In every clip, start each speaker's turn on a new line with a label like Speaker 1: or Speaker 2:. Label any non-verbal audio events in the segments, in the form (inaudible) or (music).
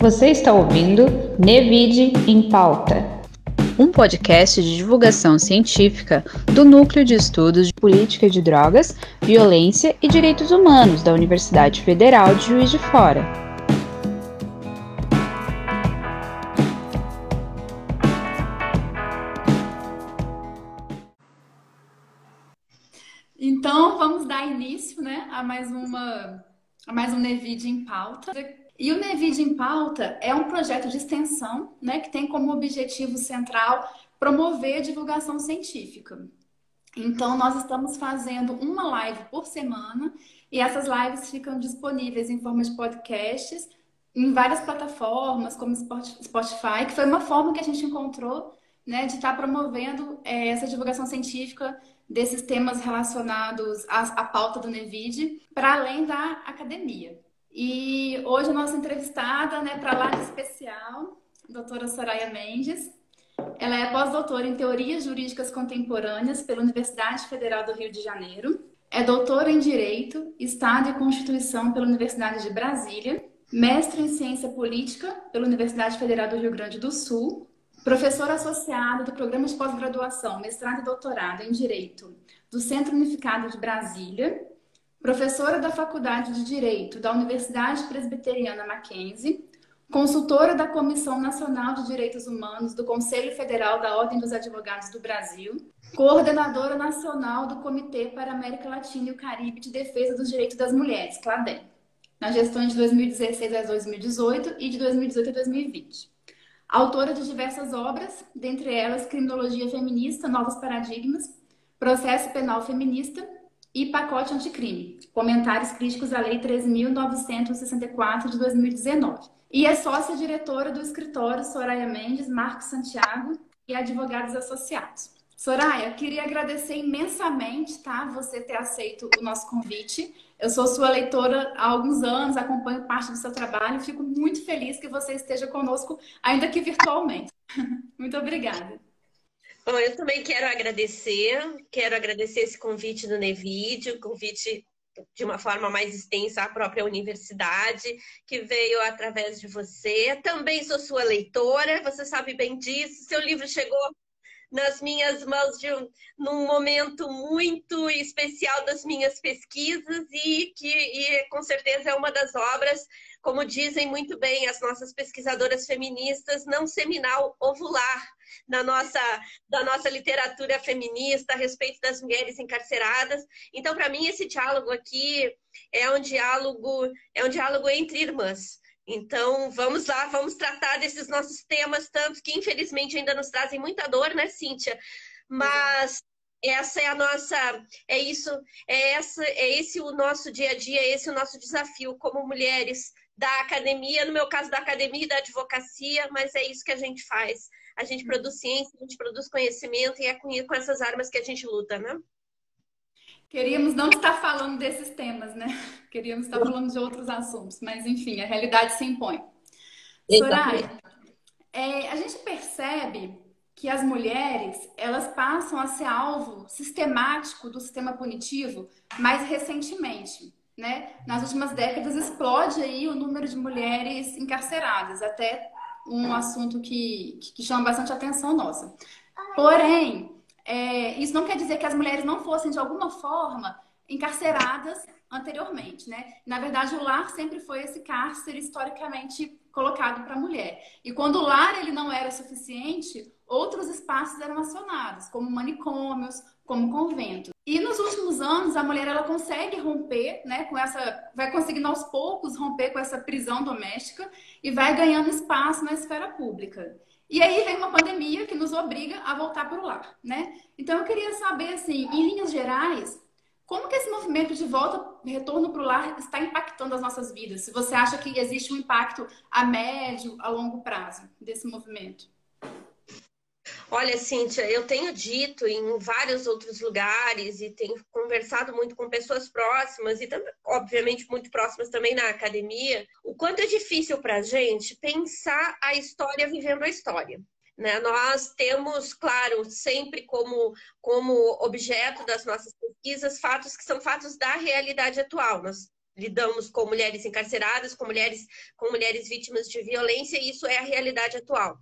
Speaker 1: Você está ouvindo Nevide em Pauta, um podcast de divulgação científica do Núcleo de Estudos de Política de Drogas, Violência e Direitos Humanos da Universidade Federal de Juiz de Fora.
Speaker 2: Então, vamos dar início né, a mais uma a mais um Nevide em pauta. E o Nevide em Pauta é um projeto de extensão né, que tem como objetivo central promover a divulgação científica. Então, nós estamos fazendo uma live por semana e essas lives ficam disponíveis em forma de podcasts em várias plataformas, como Spotify, que foi uma forma que a gente encontrou né, de estar promovendo é, essa divulgação científica desses temas relacionados à, à pauta do Nevide, para além da academia. E hoje nossa entrevistada, né, para lá de especial, doutora Soraya Mendes. Ela é pós-doutora em Teorias Jurídicas Contemporâneas pela Universidade Federal do Rio de Janeiro. É doutora em Direito, Estado e Constituição pela Universidade de Brasília. Mestre em Ciência Política pela Universidade Federal do Rio Grande do Sul Professora associada do programa de pós-graduação, mestrado e doutorado em Direito do Centro Unificado de Brasília, professora da Faculdade de Direito da Universidade Presbiteriana Mackenzie, consultora da Comissão Nacional de Direitos Humanos do Conselho Federal da Ordem dos Advogados do Brasil, coordenadora nacional do Comitê para a América Latina e o Caribe de Defesa dos Direitos das Mulheres, CLADEM, na gestão de 2016 a 2018 e de 2018 a 2020. Autora de diversas obras, dentre elas Criminologia Feminista, Novos Paradigmas, Processo Penal Feminista e Pacote Anticrime, Comentários Críticos à Lei 3.964 de 2019. E é sócia-diretora do escritório Soraya Mendes, Marcos Santiago e Advogados Associados. Soraya, queria agradecer imensamente, tá? Você ter aceito o nosso convite. Eu sou sua leitora há alguns anos, acompanho parte do seu trabalho. Fico muito feliz que você esteja conosco, ainda que virtualmente. (laughs) muito obrigada.
Speaker 3: Bom, eu também quero agradecer, quero agradecer esse convite do Nevid, o convite de uma forma mais extensa à própria universidade, que veio através de você. Também sou sua leitora, você sabe bem disso. Seu livro chegou nas minhas mãos de um, num momento muito especial das minhas pesquisas e que e, com certeza é uma das obras, como dizem muito bem as nossas pesquisadoras feministas, não seminal ovular na nossa, da nossa literatura feminista a respeito das mulheres encarceradas. Então, para mim, esse diálogo aqui é um diálogo, é um diálogo entre irmãs. Então, vamos lá, vamos tratar desses nossos temas, tantos que infelizmente ainda nos trazem muita dor, né, Cíntia? Mas essa é a nossa, é isso, é, essa, é esse o nosso dia a dia, é esse o nosso desafio como mulheres da academia, no meu caso da academia e da advocacia, mas é isso que a gente faz. A gente produz ciência, a gente produz conhecimento e é com, com essas armas que a gente luta, né?
Speaker 2: Queríamos não estar falando desses temas, né? (laughs) Queríamos estar falando de outros assuntos, mas enfim, a realidade se impõe. Soraya, é, a gente percebe que as mulheres elas passam a ser alvo sistemático do sistema punitivo mais recentemente, né? Nas últimas décadas explode aí o número de mulheres encarceradas, até um assunto que, que chama bastante atenção nossa. Porém, é, isso não quer dizer que as mulheres não fossem, de alguma forma, encarceradas anteriormente, né? Na verdade, o lar sempre foi esse cárcere historicamente colocado para a mulher. E quando o lar ele não era suficiente, outros espaços eram acionados, como manicômios, como convento. E nos últimos anos, a mulher ela consegue romper, né, com essa, vai conseguindo aos poucos romper com essa prisão doméstica e vai ganhando espaço na esfera pública. E aí vem uma pandemia que nos obriga a voltar para o lar, né? Então eu queria saber, assim, em linhas gerais, como que esse movimento de volta, retorno para o lar, está impactando as nossas vidas? Se você acha que existe um impacto a médio, a longo prazo desse movimento?
Speaker 3: Olha, Cíntia, eu tenho dito em vários outros lugares e tenho conversado muito com pessoas próximas e, também, obviamente, muito próximas também na academia, o quanto é difícil para a gente pensar a história vivendo a história. Né? Nós temos, claro, sempre como, como objeto das nossas pesquisas fatos que são fatos da realidade atual. Nós lidamos com mulheres encarceradas, com mulheres, com mulheres vítimas de violência, e isso é a realidade atual.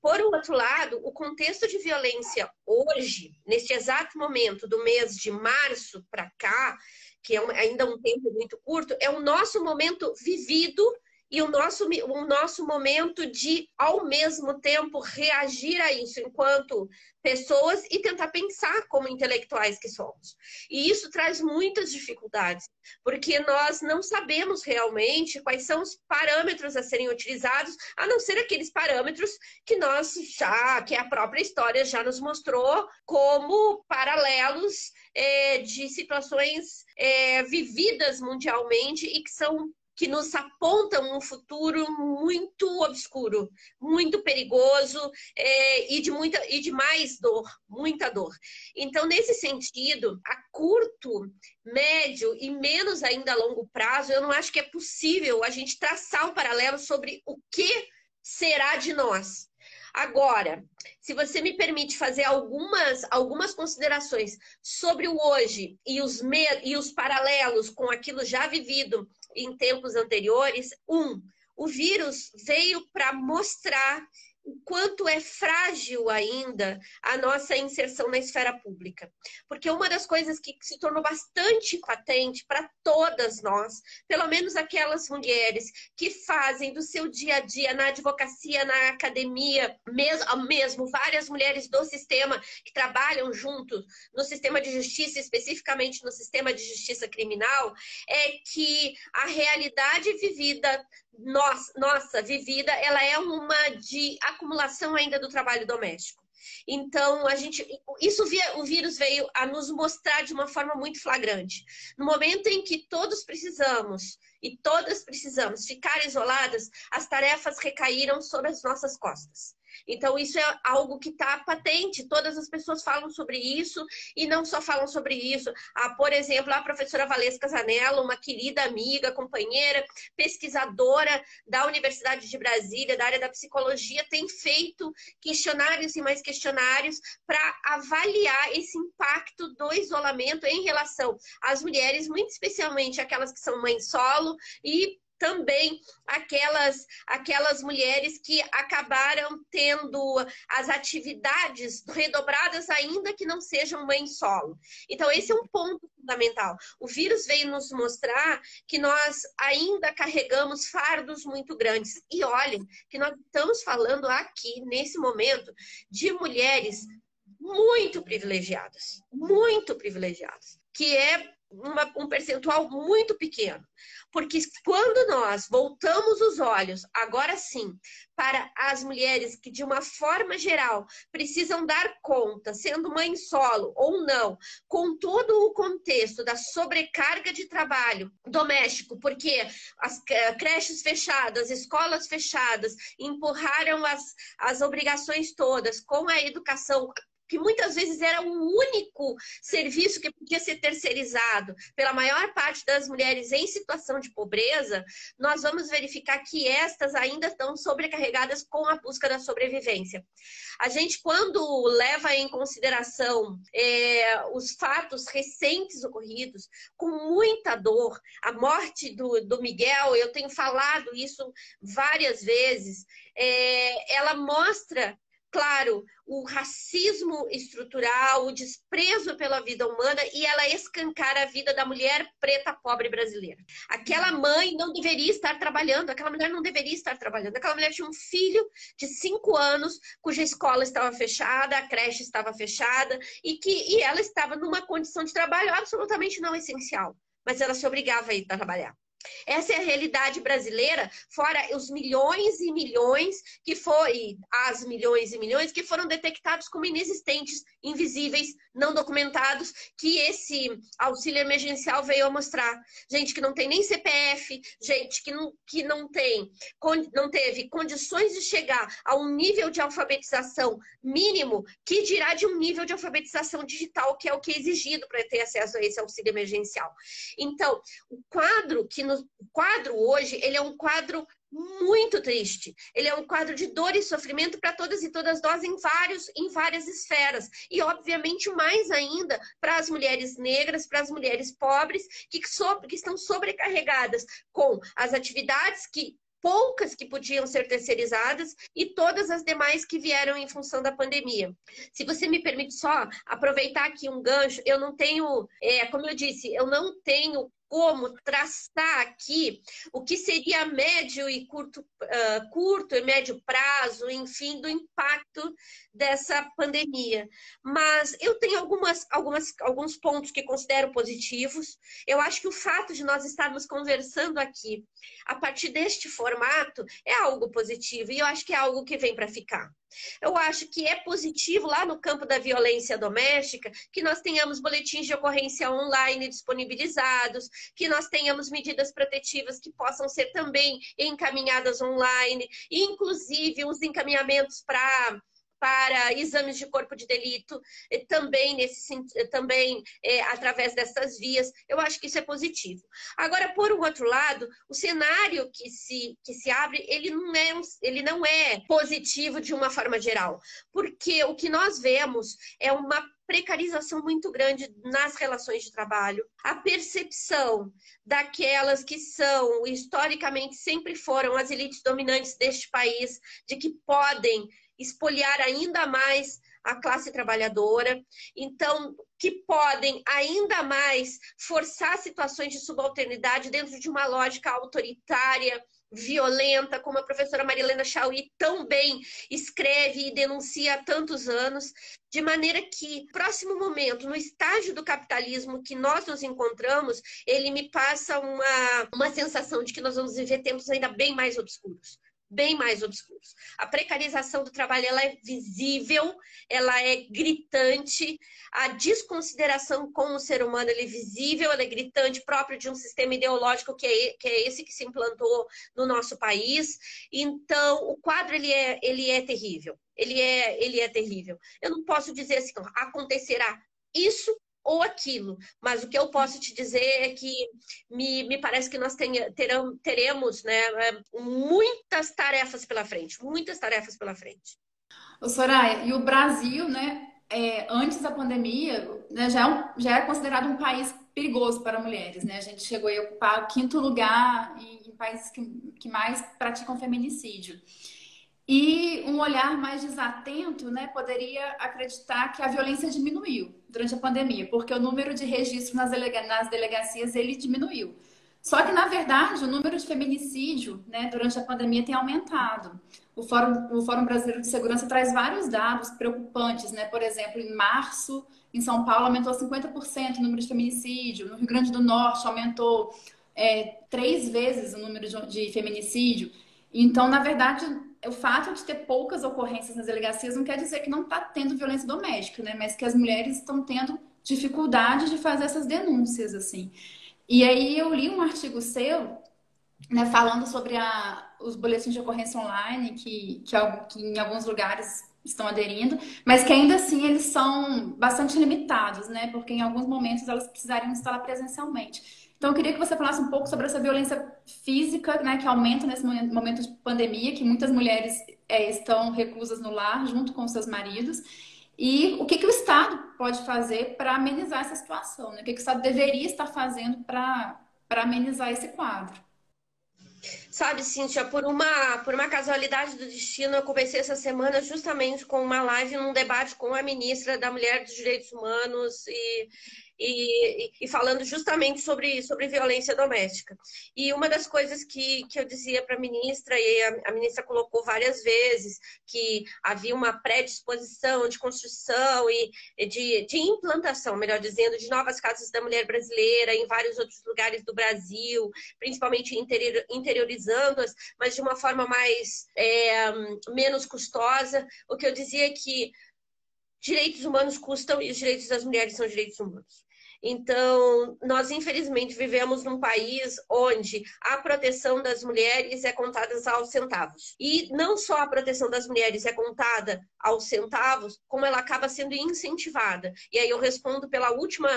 Speaker 3: Por outro lado, o contexto de violência hoje, neste exato momento do mês de março para cá, que é ainda um tempo muito curto, é o nosso momento vivido e o nosso, o nosso momento de, ao mesmo tempo, reagir a isso enquanto pessoas e tentar pensar como intelectuais que somos. E isso traz muitas dificuldades, porque nós não sabemos realmente quais são os parâmetros a serem utilizados, a não ser aqueles parâmetros que nós já, que a própria história já nos mostrou como paralelos é, de situações é, vividas mundialmente e que são que nos apontam um futuro muito obscuro, muito perigoso é, e, de muita, e de mais dor, muita dor. Então, nesse sentido, a curto, médio e menos ainda a longo prazo, eu não acho que é possível a gente traçar um paralelo sobre o que será de nós. Agora, se você me permite fazer algumas, algumas considerações sobre o hoje e os, e os paralelos com aquilo já vivido em tempos anteriores, um, o vírus veio para mostrar o quanto é frágil ainda a nossa inserção na esfera pública. Porque uma das coisas que se tornou bastante patente para todas nós, pelo menos aquelas mulheres que fazem do seu dia a dia na advocacia, na academia, mesmo, mesmo várias mulheres do sistema que trabalham juntos no sistema de justiça, especificamente no sistema de justiça criminal, é que a realidade vivida nossa, nossa vivida, ela é uma de acumulação ainda do trabalho doméstico. Então, a gente, isso o vírus veio a nos mostrar de uma forma muito flagrante. No momento em que todos precisamos e todas precisamos ficar isoladas, as tarefas recaíram sobre as nossas costas. Então, isso é algo que está patente, todas as pessoas falam sobre isso e não só falam sobre isso. Ah, por exemplo, a professora Valesca Zanella, uma querida amiga, companheira, pesquisadora da Universidade de Brasília, da área da psicologia, tem feito questionários e mais questionários para avaliar esse impacto do isolamento em relação às mulheres, muito especialmente aquelas que são mães solo e também aquelas, aquelas mulheres que acabaram tendo as atividades redobradas, ainda que não sejam mãe solo. Então, esse é um ponto fundamental. O vírus veio nos mostrar que nós ainda carregamos fardos muito grandes. E olhem que nós estamos falando aqui, nesse momento, de mulheres muito privilegiadas, muito privilegiadas, que é uma, um percentual muito pequeno. Porque quando nós voltamos os olhos, agora sim, para as mulheres que, de uma forma geral, precisam dar conta, sendo mãe solo ou não, com todo o contexto da sobrecarga de trabalho doméstico, porque as creches fechadas, escolas fechadas, empurraram as, as obrigações todas com a educação que muitas vezes era o único serviço que podia ser terceirizado pela maior parte das mulheres em situação de pobreza, nós vamos verificar que estas ainda estão sobrecarregadas com a busca da sobrevivência. A gente, quando leva em consideração é, os fatos recentes ocorridos, com muita dor, a morte do, do Miguel, eu tenho falado isso várias vezes, é, ela mostra claro, o racismo estrutural, o desprezo pela vida humana e ela escancara a vida da mulher preta pobre brasileira. Aquela mãe não deveria estar trabalhando, aquela mulher não deveria estar trabalhando. Aquela mulher tinha um filho de cinco anos, cuja escola estava fechada, a creche estava fechada e que e ela estava numa condição de trabalho absolutamente não essencial, mas ela se obrigava a ir trabalhar. Essa é a realidade brasileira, fora os milhões e milhões que foi, as milhões e milhões que foram detectados como inexistentes, invisíveis, não documentados, que esse auxílio emergencial veio a mostrar. Gente que não tem nem CPF, gente que não, que não tem, não teve condições de chegar a um nível de alfabetização mínimo, que dirá de um nível de alfabetização digital, que é o que é exigido para ter acesso a esse auxílio emergencial. Então, o quadro que no quadro hoje, ele é um quadro muito triste. Ele é um quadro de dor e sofrimento para todas e todas nós em vários em várias esferas. E obviamente mais ainda para as mulheres negras, para as mulheres pobres que, so, que estão sobrecarregadas com as atividades que poucas que podiam ser terceirizadas e todas as demais que vieram em função da pandemia. Se você me permite só aproveitar aqui um gancho, eu não tenho, é, como eu disse, eu não tenho como traçar aqui o que seria médio e curto, uh, curto e médio prazo, enfim, do impacto dessa pandemia. Mas eu tenho algumas, algumas, alguns pontos que considero positivos. Eu acho que o fato de nós estarmos conversando aqui a partir deste formato é algo positivo e eu acho que é algo que vem para ficar. Eu acho que é positivo lá no campo da violência doméstica que nós tenhamos boletins de ocorrência online disponibilizados, que nós tenhamos medidas protetivas que possam ser também encaminhadas online, inclusive os encaminhamentos para para exames de corpo de delito, também, nesse, também é, através dessas vias. Eu acho que isso é positivo. Agora, por um outro lado, o cenário que se, que se abre, ele não, é, ele não é positivo de uma forma geral, porque o que nós vemos é uma precarização muito grande nas relações de trabalho, a percepção daquelas que são, historicamente, sempre foram as elites dominantes deste país, de que podem espoliar ainda mais a classe trabalhadora, então que podem ainda mais forçar situações de subalternidade dentro de uma lógica autoritária, violenta, como a professora Marilena Chauí tão bem escreve e denuncia há tantos anos, de maneira que, próximo momento, no estágio do capitalismo que nós nos encontramos, ele me passa uma, uma sensação de que nós vamos viver tempos ainda bem mais obscuros bem mais obscuros. A precarização do trabalho ela é visível, ela é gritante, a desconsideração com o ser humano é visível, ela é gritante, próprio de um sistema ideológico que é, que é esse que se implantou no nosso país. Então, o quadro ele é, ele é terrível. Ele é, ele é terrível. Eu não posso dizer assim, acontecerá isso ou aquilo. Mas o que eu posso te dizer é que me, me parece que nós tenha, terão, teremos né, é, muitas tarefas pela frente, muitas tarefas pela frente.
Speaker 2: Ô Soraya, e o Brasil, né, é, antes da pandemia, né, já, é já era considerado um país perigoso para mulheres, né? A gente chegou a ocupar o quinto lugar em, em países que, que mais praticam feminicídio. E um olhar mais desatento né, poderia acreditar que a violência diminuiu durante a pandemia, porque o número de registros nas, delega nas delegacias ele diminuiu. Só que, na verdade, o número de feminicídio né, durante a pandemia tem aumentado. O Fórum, o Fórum Brasileiro de Segurança traz vários dados preocupantes. Né? Por exemplo, em março, em São Paulo, aumentou 50% o número de feminicídio. No Rio Grande do Norte, aumentou é, três vezes o número de, de feminicídio. Então, na verdade, o fato de ter poucas ocorrências nas delegacias não quer dizer que não está tendo violência doméstica, né? Mas que as mulheres estão tendo dificuldade de fazer essas denúncias, assim. E aí eu li um artigo seu, né, falando sobre a, os boletins de ocorrência online, que, que, que em alguns lugares estão aderindo, mas que ainda assim eles são bastante limitados, né? Porque em alguns momentos elas precisariam instalar presencialmente. Então, eu queria que você falasse um pouco sobre essa violência física, né, que aumenta nesse momento de pandemia, que muitas mulheres é, estão reclusas no lar junto com seus maridos, e o que, que o Estado pode fazer para amenizar essa situação, né? o que, que o Estado deveria estar fazendo para amenizar esse quadro.
Speaker 3: Sabe, Cíntia, por uma, por uma casualidade do destino, eu comecei essa semana justamente com uma live num debate com a ministra da Mulher dos Direitos Humanos e e, e, falando justamente sobre, sobre violência doméstica. E uma das coisas que, que eu dizia para a ministra, e a, a, ministra colocou várias vezes, que havia uma predisposição de construção e de, de implantação, melhor dizendo, de novas casas da mulher brasileira em vários outros lugares do Brasil, principalmente interior, interiorizando-as, mas de uma forma mais é, menos custosa. O que eu dizia é que direitos humanos custam e os direitos das mulheres são direitos humanos. Então, nós infelizmente vivemos num país onde a proteção das mulheres é contada aos centavos. E não só a proteção das mulheres é contada aos centavos, como ela acaba sendo incentivada. E aí eu respondo pela última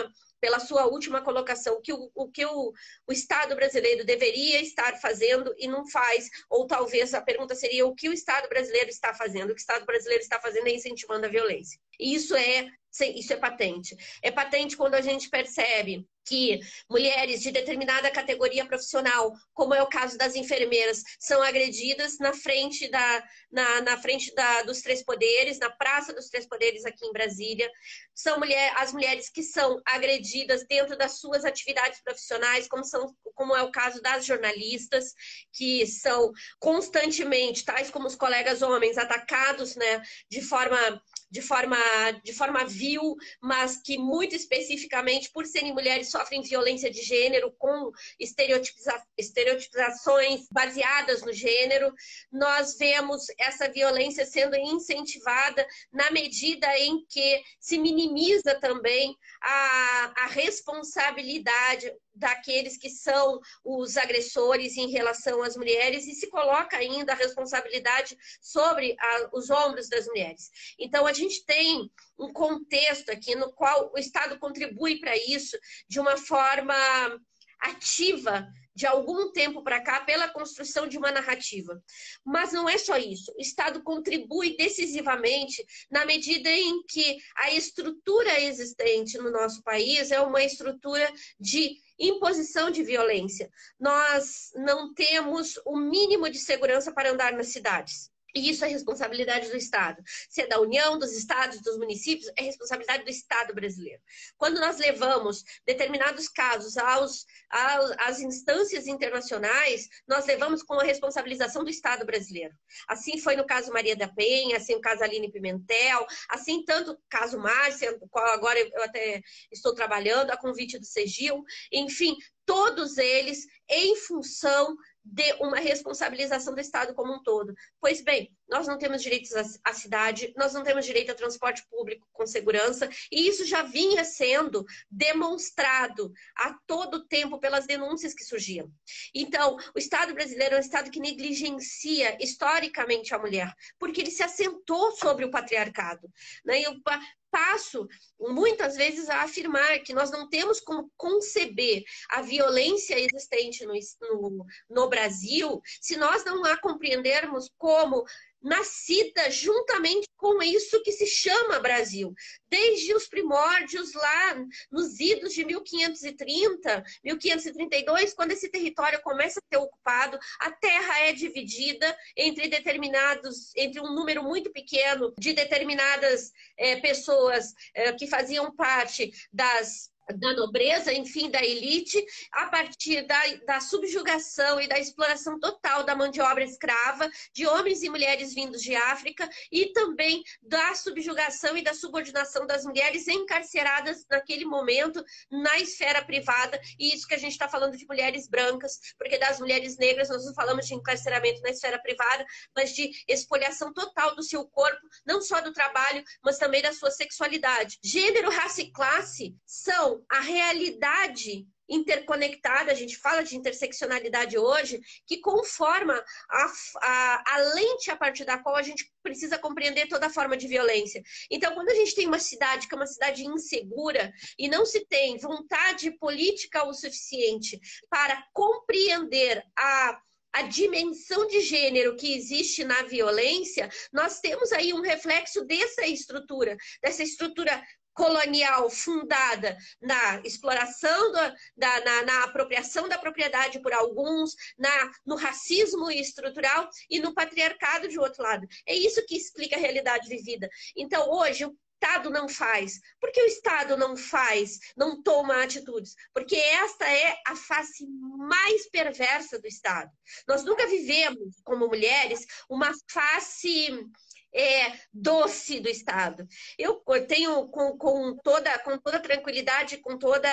Speaker 3: pela sua última colocação, que o, o que o, o Estado brasileiro deveria estar fazendo e não faz, ou talvez a pergunta seria o que o Estado brasileiro está fazendo? O que o Estado brasileiro está fazendo é incentivando a violência. E isso é isso é patente. É patente quando a gente percebe que mulheres de determinada categoria profissional, como é o caso das enfermeiras, são agredidas na frente da na, na frente da, dos três poderes, na Praça dos Três Poderes aqui em Brasília. São mulher, as mulheres que são agredidas dentro das suas atividades profissionais, como, são, como é o caso das jornalistas, que são constantemente, tais como os colegas homens, atacados né, de forma de forma, de forma vil, mas que muito especificamente, por serem mulheres, sofrem violência de gênero com estereotipiza estereotipizações baseadas no gênero. Nós vemos essa violência sendo incentivada na medida em que se minimiza também a, a responsabilidade daqueles que são os agressores em relação às mulheres e se coloca ainda a responsabilidade sobre a, os ombros das mulheres. Então, a gente tem um contexto aqui no qual o Estado contribui para isso de uma forma ativa de algum tempo para cá pela construção de uma narrativa. Mas não é só isso. O Estado contribui decisivamente na medida em que a estrutura existente no nosso país é uma estrutura de imposição de violência. Nós não temos o mínimo de segurança para andar nas cidades. E isso é responsabilidade do Estado. Se é da União, dos estados, dos municípios, é responsabilidade do Estado brasileiro. Quando nós levamos determinados casos aos, aos, às instâncias internacionais, nós levamos com a responsabilização do Estado brasileiro. Assim foi no caso Maria da Penha, assim o caso Aline Pimentel, assim tanto caso Márcia, qual agora eu até estou trabalhando, a convite do Segil, enfim, todos eles em função de uma responsabilização do Estado como um todo. Pois bem, nós não temos direitos à cidade, nós não temos direito a transporte público com segurança, e isso já vinha sendo demonstrado a todo tempo pelas denúncias que surgiam. Então, o Estado brasileiro é um Estado que negligencia historicamente a mulher, porque ele se assentou sobre o patriarcado. Né? E passo muitas vezes a afirmar que nós não temos como conceber a violência existente no, no, no Brasil se nós não a compreendermos como nascida juntamente com isso que se chama Brasil. Desde os primórdios lá nos idos de 1530, 1532, quando esse território começa a ser ocupado, a terra é dividida entre determinados, entre um número muito pequeno de determinadas é, pessoas é, que faziam parte das da nobreza, enfim, da elite, a partir da, da subjugação e da exploração total da mão de obra escrava, de homens e mulheres vindos de África, e também da subjugação e da subordinação das mulheres encarceradas naquele momento na esfera privada, e isso que a gente está falando de mulheres brancas, porque das mulheres negras nós não falamos de encarceramento na esfera privada, mas de expoliação total do seu corpo, não só do trabalho, mas também da sua sexualidade. Gênero, raça e classe são a realidade interconectada, a gente fala de interseccionalidade hoje, que conforma a, a, a, lente a partir da qual a gente precisa compreender toda forma de violência. Então, quando a gente tem uma cidade que é uma cidade insegura e não se tem vontade política o suficiente para compreender a a dimensão de gênero que existe na violência, nós temos aí um reflexo dessa estrutura, dessa estrutura colonial fundada na exploração, do, da, na, na, apropriação da propriedade por alguns, na, no racismo estrutural e no patriarcado de outro lado. É isso que explica a realidade vivida. Então, hoje, o Estado não faz. Por que o Estado não faz, não toma atitudes? Porque esta é a face mais perversa do Estado. Nós nunca vivemos, como mulheres, uma face é, doce do Estado. Eu tenho com, com, toda, com toda tranquilidade, com toda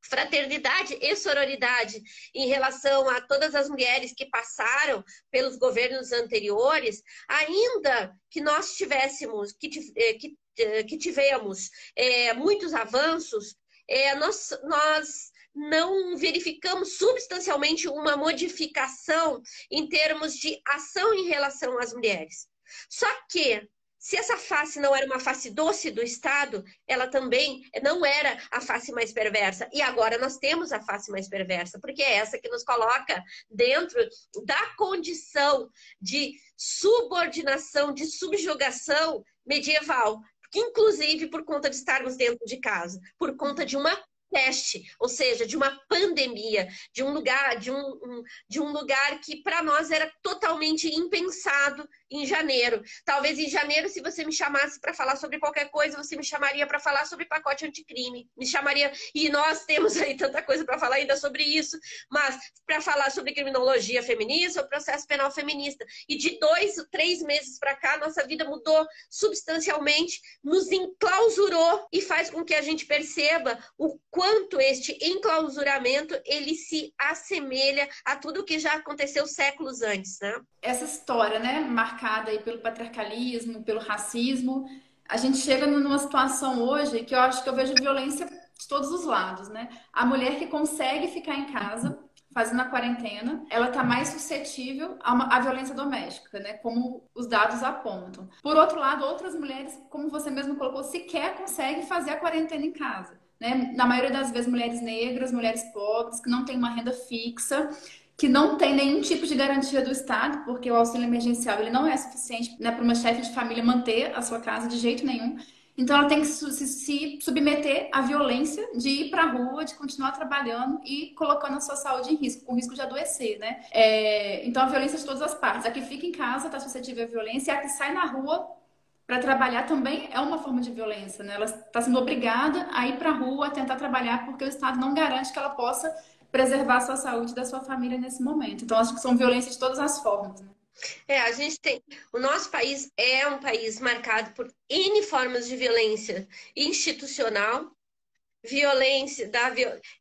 Speaker 3: fraternidade e sororidade em relação a todas as mulheres que passaram pelos governos anteriores, ainda que nós tivéssemos, que, é, que, é, que tivemos é, muitos avanços, é, nós, nós não verificamos substancialmente uma modificação em termos de ação em relação às mulheres. Só que se essa face não era uma face doce do Estado, ela também não era a face mais perversa. E agora nós temos a face mais perversa, porque é essa que nos coloca dentro da condição de subordinação, de subjugação medieval. Inclusive por conta de estarmos dentro de casa, por conta de uma peste, ou seja, de uma pandemia, de um lugar, de um, um de um lugar que para nós era totalmente impensado em janeiro. Talvez em janeiro, se você me chamasse para falar sobre qualquer coisa, você me chamaria para falar sobre pacote anticrime. Me chamaria. E nós temos aí tanta coisa para falar ainda sobre isso, mas para falar sobre criminologia feminista ou processo penal feminista. E de dois, três meses para cá, nossa vida mudou substancialmente, nos enclausurou e faz com que a gente perceba o quanto este enclausuramento ele se assemelha a tudo que já aconteceu séculos antes, né?
Speaker 2: Essa história, né, marcada aí pelo patriarcalismo, pelo racismo, a gente chega numa situação hoje que eu acho que eu vejo violência de todos os lados, né? A mulher que consegue ficar em casa fazendo a quarentena, ela está mais suscetível a uma, à violência doméstica, né? Como os dados apontam. Por outro lado, outras mulheres, como você mesmo colocou, sequer conseguem fazer a quarentena em casa. Né? Na maioria das vezes, mulheres negras, mulheres pobres, que não têm uma renda fixa que não tem nenhum tipo de garantia do Estado, porque o auxílio emergencial ele não é suficiente né, para uma chefe de família manter a sua casa de jeito nenhum. Então, ela tem que se, se submeter à violência de ir para a rua, de continuar trabalhando e colocando a sua saúde em risco, com risco de adoecer, né? É, então, a violência de todas as partes. A que fica em casa está suscetível à violência, a que sai na rua para trabalhar também é uma forma de violência, né? Ela está sendo obrigada a ir para a rua, a tentar trabalhar, porque o Estado não garante que ela possa preservar a sua saúde da sua família nesse momento. Então, acho que são violências de todas as formas. Né?
Speaker 3: É, a gente tem. O nosso país é um país marcado por N formas de violência institucional, violência da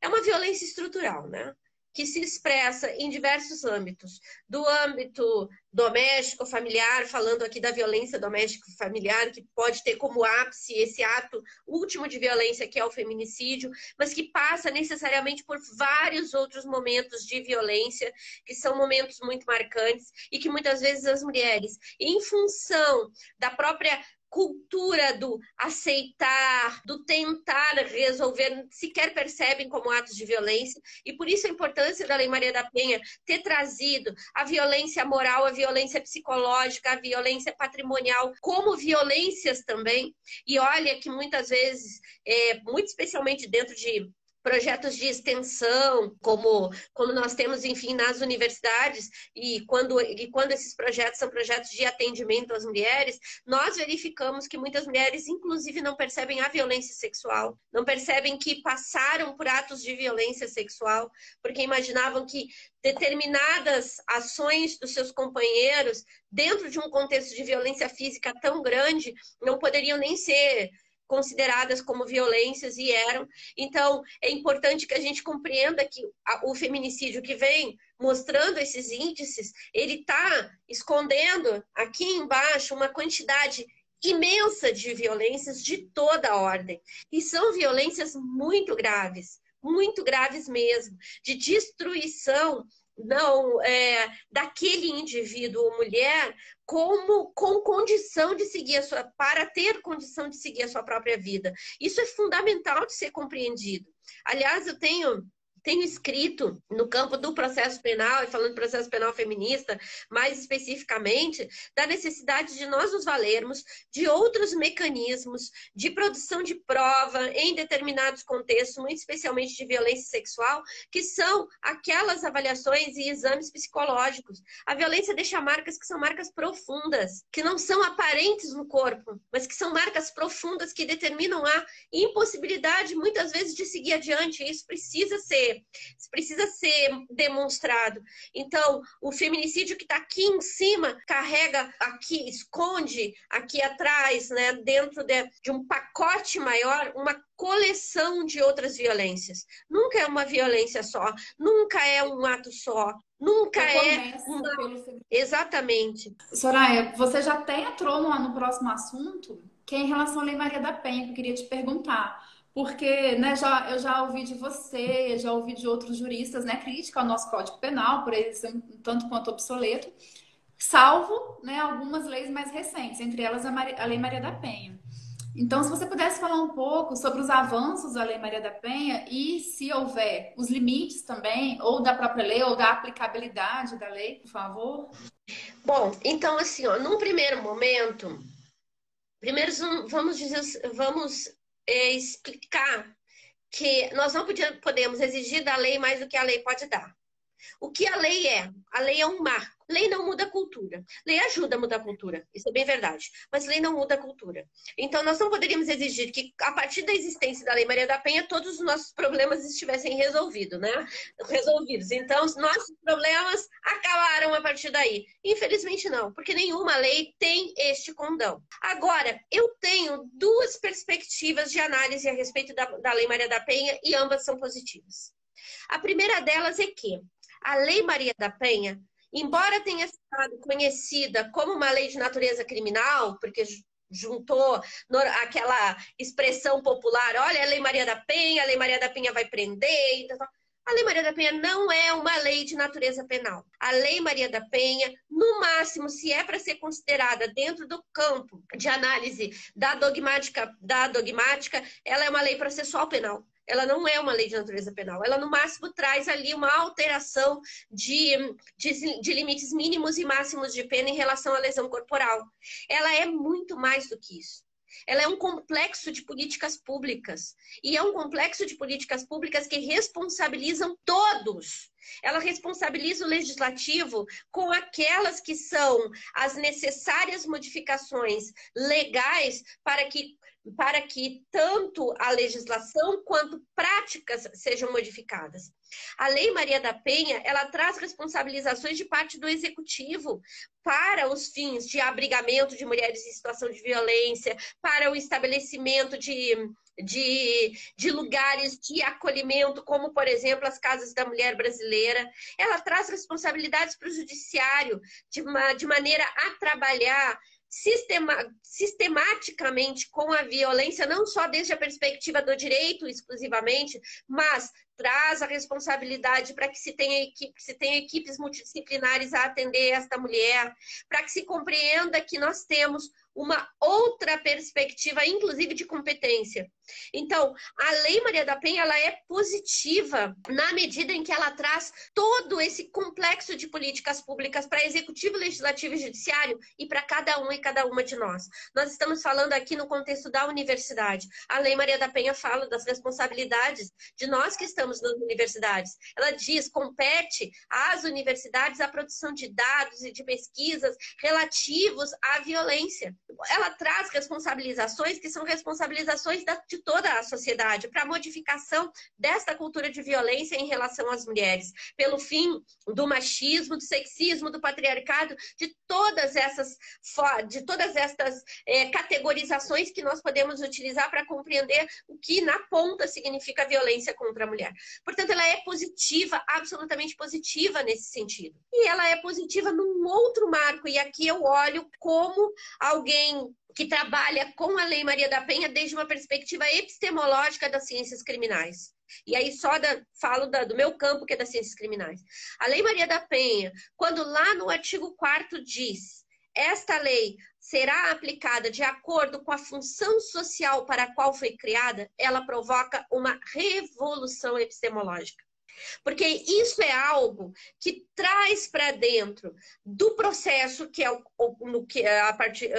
Speaker 3: é uma violência estrutural, né? que se expressa em diversos âmbitos, do âmbito doméstico, familiar, falando aqui da violência doméstica familiar, que pode ter como ápice esse ato último de violência que é o feminicídio, mas que passa necessariamente por vários outros momentos de violência, que são momentos muito marcantes e que muitas vezes as mulheres, em função da própria cultura do aceitar, do tentar resolver, sequer percebem como atos de violência. E por isso a importância da Lei Maria da Penha ter trazido a violência moral, a violência psicológica, a violência patrimonial como violências também. E olha que muitas vezes, é, muito especialmente dentro de projetos de extensão, como, como nós temos, enfim, nas universidades, e quando, e quando esses projetos são projetos de atendimento às mulheres, nós verificamos que muitas mulheres, inclusive, não percebem a violência sexual, não percebem que passaram por atos de violência sexual, porque imaginavam que determinadas ações dos seus companheiros, dentro de um contexto de violência física tão grande, não poderiam nem ser consideradas como violências e eram. Então, é importante que a gente compreenda que o feminicídio que vem mostrando esses índices, ele está escondendo aqui embaixo uma quantidade imensa de violências de toda a ordem. E são violências muito graves, muito graves mesmo, de destruição não é, daquele indivíduo ou mulher como com condição de seguir a sua para ter condição de seguir a sua própria vida. Isso é fundamental de ser compreendido. Aliás, eu tenho tenho escrito no campo do processo penal, e falando do processo penal feminista, mais especificamente, da necessidade de nós nos valermos de outros mecanismos de produção de prova em determinados contextos, muito especialmente de violência sexual, que são aquelas avaliações e exames psicológicos. A violência deixa marcas que são marcas profundas, que não são aparentes no corpo, mas que são marcas profundas que determinam a impossibilidade, muitas vezes, de seguir adiante. Isso precisa ser precisa ser demonstrado. Então, o feminicídio que está aqui em cima carrega aqui, esconde aqui atrás, né, dentro de, de um pacote maior, uma coleção de outras violências. Nunca é uma violência só, nunca é um ato só, Nunca é. Uma... Pelo... Exatamente.
Speaker 2: Soraya, você já até entrou no, no próximo assunto, que é em relação à Lei Maria da Penha, que eu queria te perguntar. Porque né, já, eu já ouvi de você, já ouvi de outros juristas, né, crítica ao nosso Código Penal, por ele ser um tanto quanto obsoleto, salvo né, algumas leis mais recentes, entre elas a, Maria, a Lei Maria da Penha. Então, se você pudesse falar um pouco sobre os avanços da Lei Maria da Penha e, se houver, os limites também, ou da própria lei, ou da aplicabilidade da lei, por favor.
Speaker 3: Bom, então, assim, ó, num primeiro momento, primeiro vamos dizer, vamos é, explicar que nós não podemos exigir da lei mais do que a lei pode dar. O que a lei é? A lei é um marco. Lei não muda a cultura. Lei ajuda a mudar a cultura, isso é bem verdade. Mas lei não muda a cultura. Então, nós não poderíamos exigir que, a partir da existência da Lei Maria da Penha, todos os nossos problemas estivessem resolvidos, né? Resolvidos. Então, os nossos problemas acabaram a partir daí. Infelizmente, não, porque nenhuma lei tem este condão. Agora, eu tenho duas perspectivas de análise a respeito da, da Lei Maria da Penha e ambas são positivas. A primeira delas é que a Lei Maria da Penha, embora tenha sido conhecida como uma lei de natureza criminal, porque juntou aquela expressão popular, olha, a Lei Maria da Penha, a Lei Maria da Penha vai prender, e tal, a Lei Maria da Penha não é uma lei de natureza penal. A Lei Maria da Penha, no máximo, se é para ser considerada dentro do campo de análise da dogmática, da dogmática, ela é uma lei processual penal ela não é uma lei de natureza penal. Ela, no máximo, traz ali uma alteração de, de, de, limites mínimos e máximos de pena em relação à lesão corporal. Ela é muito mais do que isso. Ela é um complexo de políticas públicas. E é um complexo de políticas públicas que responsabilizam todos. Ela responsabiliza o legislativo com aquelas que são as necessárias modificações legais para que para que tanto a legislação quanto práticas sejam modificadas. A Lei Maria da Penha, ela traz responsabilizações de parte do executivo para os fins de abrigamento de mulheres em situação de violência, para o estabelecimento de, de, de lugares de acolhimento, como, por exemplo, as casas da mulher brasileira. Ela traz responsabilidades para o judiciário de, uma, de maneira a trabalhar sistema, sistematicamente com a violência, não só desde a perspectiva do direito exclusivamente, mas traz a responsabilidade para que se tenha, equipe, se tenha equipes multidisciplinares a atender esta mulher, para que se compreenda que nós temos uma outra perspectiva, inclusive de competência. Então, a Lei Maria da Penha ela é positiva na medida em que ela traz todo esse complexo de políticas públicas para executivo, legislativo e judiciário e para cada um e cada uma de nós. Nós estamos falando aqui no contexto da universidade. A Lei Maria da Penha fala das responsabilidades de nós que estamos nas universidades. Ela diz, compete às universidades a produção de dados e de pesquisas relativos à violência ela traz responsabilizações que são responsabilizações de toda a sociedade para a modificação desta cultura de violência em relação às mulheres, pelo fim do machismo, do sexismo, do patriarcado, de todas essas de todas estas é, categorizações que nós podemos utilizar para compreender o que na ponta significa violência contra a mulher. Portanto, ela é positiva, absolutamente positiva nesse sentido. E ela é positiva num outro marco, e aqui eu olho como alguém que trabalha com a Lei Maria da Penha desde uma perspectiva epistemológica das ciências criminais. E aí só da, falo da, do meu campo, que é das ciências criminais. A Lei Maria da Penha, quando lá no artigo 4 diz esta lei será aplicada de acordo com a função social para a qual foi criada, ela provoca uma revolução epistemológica. Porque isso é algo que traz para dentro do processo que é o, no que a partir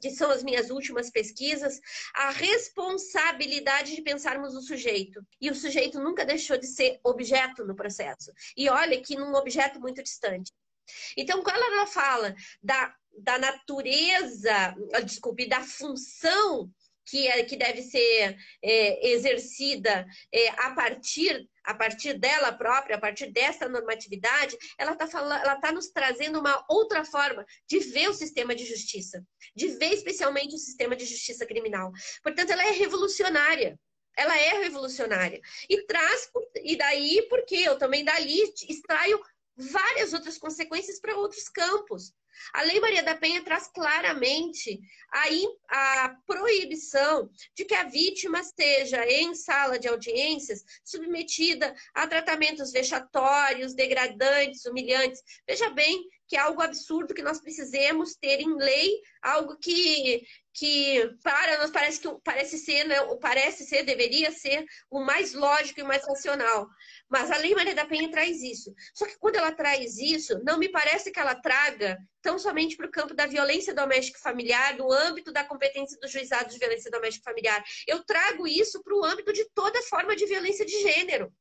Speaker 3: que são as minhas últimas pesquisas, a responsabilidade de pensarmos o sujeito. E o sujeito nunca deixou de ser objeto no processo. E olha que num objeto muito distante. Então, quando ela fala da, da natureza, desculpe, da função que, é, que deve ser é, exercida é, a partir a partir dela própria, a partir dessa normatividade, ela está tá nos trazendo uma outra forma de ver o sistema de justiça, de ver especialmente o sistema de justiça criminal. Portanto, ela é revolucionária. Ela é revolucionária. E traz, e daí, porque eu também dali extraio várias outras consequências para outros campos. A Lei Maria da Penha traz claramente a, a, proibição de que a vítima esteja em sala de audiências submetida a tratamentos vexatórios, degradantes, humilhantes. Veja bem que é algo absurdo que nós precisemos ter em lei, algo que, que para nós parece que parece ser, né, parece ser, deveria ser o mais lógico e mais racional. Mas a Lei Maria da Penha traz isso. Só que quando ela traz isso, não me parece que ela traga tão somente para o campo da violência doméstica familiar, do âmbito da competência do juizado de violência doméstica familiar. Eu trago isso para o âmbito de toda forma de violência de gênero.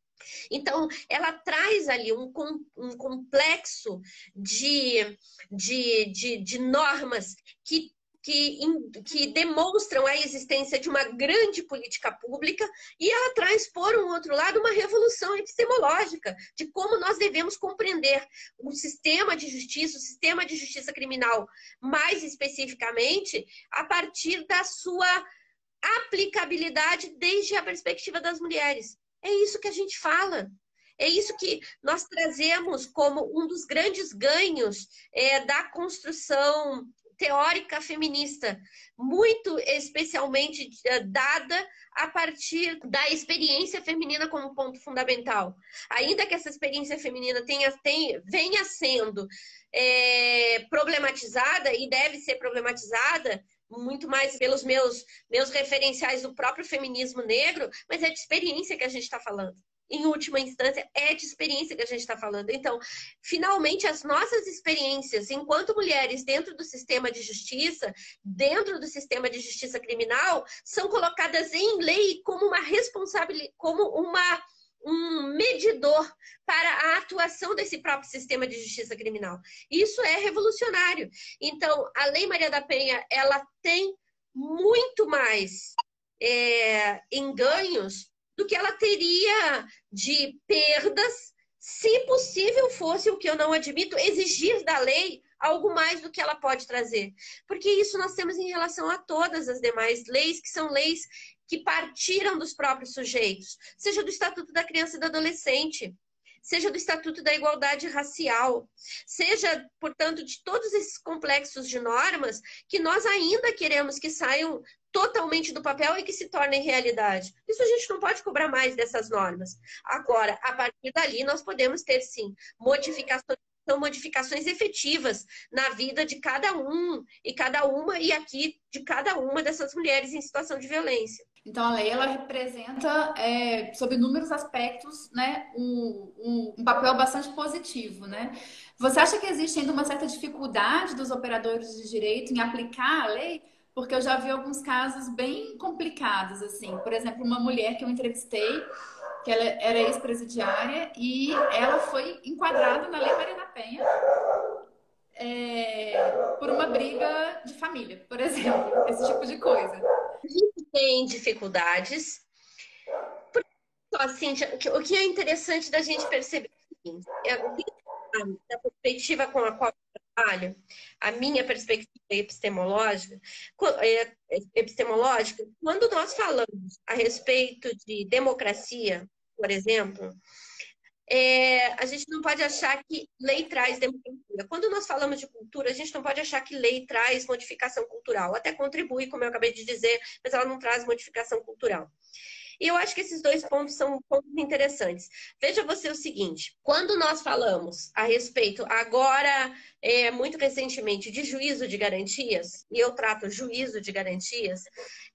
Speaker 3: Então, ela traz ali um, um complexo de, de, de, de normas que que, que, demonstram a existência de uma grande política pública e ela traz, por um outro lado, uma revolução epistemológica de como nós devemos compreender o sistema de justiça, o sistema de justiça criminal, mais especificamente, a partir da sua aplicabilidade desde a perspectiva das mulheres. É isso que a gente fala. É isso que nós trazemos como um dos grandes ganhos é, da construção teórica feminista, muito especialmente é, dada a partir da experiência feminina como ponto fundamental. Ainda que essa experiência feminina tenha, tenha, venha sendo é, problematizada e deve ser problematizada, muito mais pelos meus, meus referenciais do próprio feminismo negro, mas é de experiência que a gente está falando. Em última instância, é de experiência que a gente está falando. Então, finalmente, as nossas experiências enquanto mulheres dentro do sistema de justiça, dentro do sistema de justiça criminal, são colocadas em lei como uma responsabilidade, como uma um medidor para a atuação desse próprio sistema de justiça criminal. Isso é revolucionário. Então, a Lei Maria da Penha, ela tem muito mais é, em ganhos do que ela teria de perdas, se possível fosse, o que eu não admito, exigir da lei algo mais do que ela pode trazer. Porque isso nós temos em relação a todas as demais leis, que são leis que partiram dos próprios sujeitos, seja do Estatuto da Criança e do Adolescente, seja do Estatuto da Igualdade Racial, seja, portanto, de todos esses complexos de normas que nós ainda queremos que saiam totalmente do papel e que se tornem realidade. Isso a gente não pode cobrar mais dessas normas. Agora, a partir dali, nós podemos ter, sim, modificações são modificações efetivas na vida de cada um e cada uma, e aqui de cada uma dessas mulheres em situação de violência.
Speaker 2: Então, a lei ela representa, é, sob inúmeros aspectos, né, um, um, um, papel bastante positivo. Né? Você acha que existe ainda uma certa dificuldade dos operadores de direito em aplicar a lei? Porque eu já vi alguns casos bem complicados, assim. Por exemplo, uma mulher que eu entrevistei, que ela era ex-presidiária, e ela foi enquadrada na Lei Maria da Penha é, por uma briga de família, por exemplo, esse tipo de coisa
Speaker 3: a gente tem dificuldades. O que é interessante da gente perceber é a perspectiva com a qual eu trabalho, a minha perspectiva epistemológica, é, epistemológica, quando nós falamos a respeito de democracia, por exemplo, é, a gente não pode achar que lei traz democracia. Quando nós falamos de cultura, a gente não pode achar que lei traz modificação cultural. Até contribui, como eu acabei de dizer, mas ela não traz modificação cultural. E eu acho que esses dois pontos são pontos interessantes. Veja você o seguinte: quando nós falamos a respeito, agora, é, muito recentemente, de juízo de garantias, e eu trato juízo de garantias,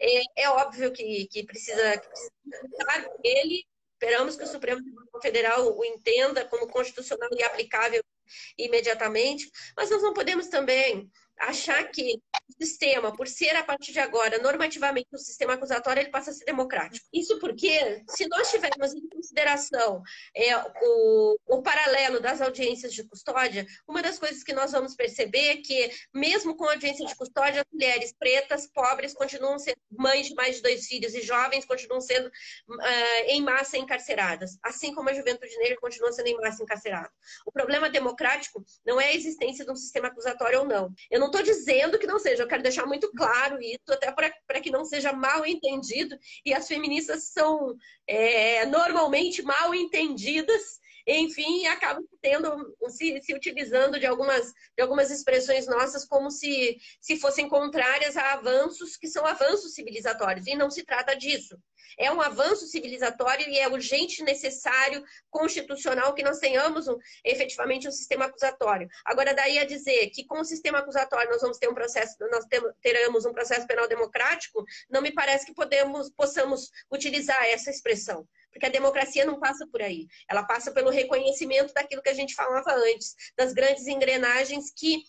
Speaker 3: é, é óbvio que, que precisa, que precisa ele Esperamos que o Supremo Tribunal Federal o entenda como constitucional e aplicável imediatamente, mas nós não podemos também achar que o sistema, por ser a partir de agora normativamente um sistema acusatório, ele passa a ser democrático. Isso porque, se nós tivermos em consideração é, o, o paralelo das audiências de custódia, uma das coisas que nós vamos perceber é que, mesmo com audiência de custódia, as mulheres pretas, pobres, continuam sendo mães de mais de dois filhos e jovens continuam sendo uh, em massa encarceradas, assim como a juventude negra continua sendo em massa encarcerada. O problema democrático não é a existência de um sistema acusatório ou não. Eu não estou dizendo que não seja, eu quero deixar muito claro isso, até para que não seja mal entendido, e as feministas são é, normalmente mal entendidas enfim, acaba tendo, se, se utilizando de algumas, de algumas expressões nossas como se, se fossem contrárias a avanços que são avanços civilizatórios, e não se trata disso. É um avanço civilizatório e é urgente, necessário, constitucional que nós tenhamos um, efetivamente um sistema acusatório. Agora, daí a dizer que com o sistema acusatório nós vamos ter um processo, nós teremos um processo penal democrático, não me parece que podemos, possamos utilizar essa expressão. Porque a democracia não passa por aí. Ela passa pelo reconhecimento daquilo que a gente falava antes, das grandes engrenagens que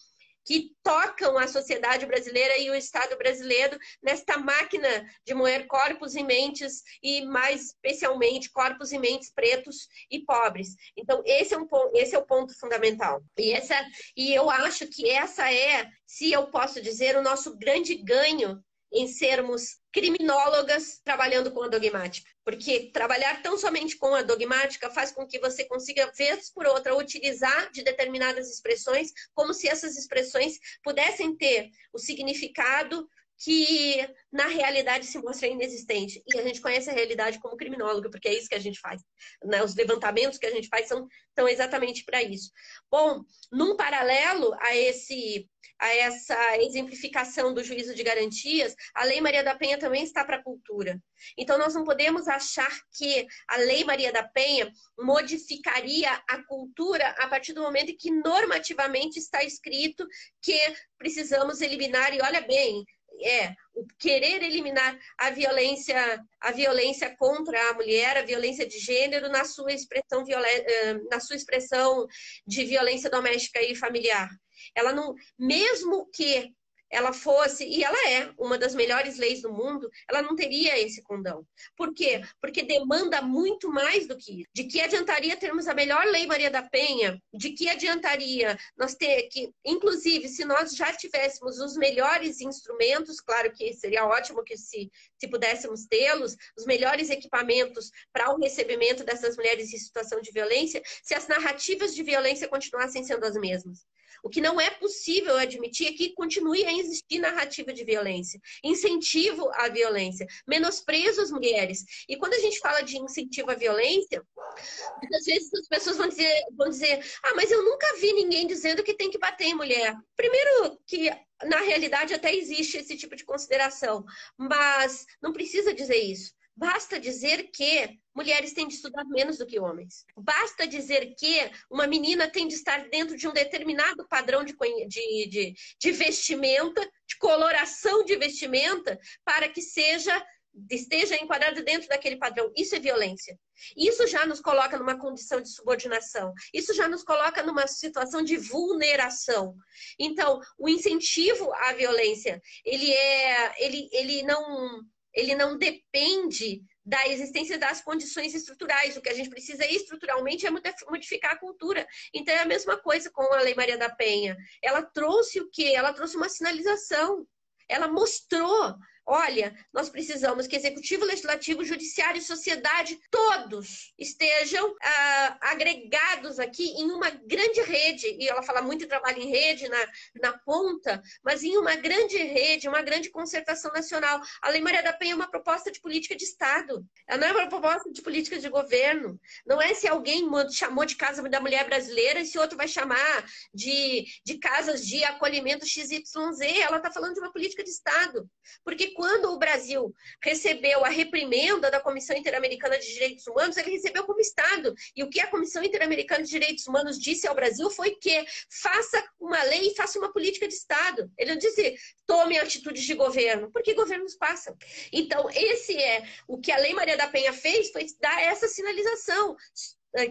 Speaker 3: que tocam a sociedade brasileira e o Estado brasileiro nesta máquina de moer corpos e mentes, e mais especialmente corpos e mentes pretos e pobres. Então, esse é, um, esse é o ponto fundamental. E, essa, e eu acho que essa é, se eu posso dizer, o nosso grande ganho em sermos criminólogas trabalhando com a dogmática. Porque trabalhar tão somente com a dogmática faz com que você consiga, vez por outra, utilizar de determinadas expressões como se essas expressões pudessem ter o significado que na realidade se mostra inexistente. E a gente conhece a realidade como criminólogo, porque é isso que a gente faz. Né? Os levantamentos que a gente faz são, são exatamente para isso. Bom, num paralelo a esse a essa exemplificação do juízo de garantias, a Lei Maria da Penha também está para a cultura. Então, nós não podemos achar que a Lei Maria da Penha modificaria a cultura a partir do momento em que normativamente está escrito que precisamos eliminar, e olha bem, é o querer eliminar a violência, a violência contra a mulher, a violência de gênero na sua expressão, eh, na sua expressão de violência doméstica e familiar. Ela não, mesmo que ela fosse, e ela é uma das melhores leis do mundo, ela não teria esse condão. Por quê? Porque demanda muito mais do que isso. De que adiantaria termos a melhor lei Maria da Penha? De que adiantaria nós ter que, inclusive, se nós já tivéssemos os melhores instrumentos, claro que seria ótimo que se, se pudéssemos tê-los, os melhores equipamentos para o recebimento dessas mulheres em situação de violência, se as narrativas de violência continuassem sendo as mesmas. O que não é possível admitir é que continue a existir narrativa de violência, incentivo à violência, menosprezo às mulheres. E quando a gente fala de incentivo à violência, muitas vezes as pessoas vão dizer, vão dizer: ah, mas eu nunca vi ninguém dizendo que tem que bater em mulher. Primeiro, que na realidade até existe esse tipo de consideração, mas não precisa dizer isso. Basta dizer que mulheres têm de estudar menos do que homens. Basta dizer que uma menina tem de estar dentro de um determinado padrão de, de, de, de vestimenta, de coloração de vestimenta, para que seja esteja enquadrada dentro daquele padrão. Isso é violência. Isso já nos coloca numa condição de subordinação. Isso já nos coloca numa situação de vulneração. Então, o incentivo à violência, ele é, ele, ele não ele não depende da existência das condições estruturais. O que a gente precisa estruturalmente é modificar a cultura. Então é a mesma coisa com a Lei Maria da Penha. Ela trouxe o quê? Ela trouxe uma sinalização. Ela mostrou Olha, nós precisamos que executivo, legislativo, judiciário e sociedade todos estejam ah, agregados aqui em uma grande rede. E ela fala muito de trabalho em rede, na, na ponta, mas em uma grande rede, uma grande concertação nacional. A Lei Maria da Penha é uma proposta de política de Estado. Ela não é uma proposta de política de governo. Não é se alguém chamou de Casa da Mulher Brasileira e se outro vai chamar de, de casas de acolhimento XYZ. Ela está falando de uma política de Estado. Porque quando o Brasil recebeu a reprimenda da Comissão Interamericana de Direitos Humanos, ele recebeu como Estado. E o que a Comissão Interamericana de Direitos Humanos disse ao Brasil foi que faça uma lei e faça uma política de Estado. Ele não disse tome atitudes de governo, porque governos passam. Então, esse é o que a Lei Maria da Penha fez, foi dar essa sinalização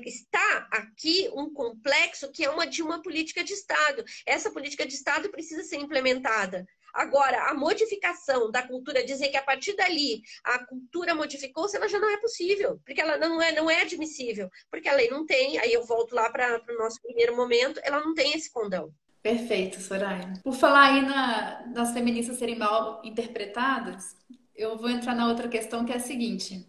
Speaker 3: está aqui um complexo que é uma de uma política de Estado. Essa política de Estado precisa ser implementada. Agora, a modificação da cultura, dizer que a partir dali a cultura modificou-se, ela já não é possível, porque ela não é, não é admissível, porque a lei não tem, aí eu volto lá para o nosso primeiro momento, ela não tem esse condão.
Speaker 2: Perfeito, Soraya. Por falar aí na, feministas serem mal interpretadas, eu vou entrar na outra questão que é a seguinte.